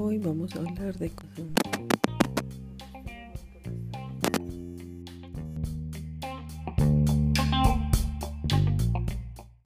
Hoy vamos a hablar de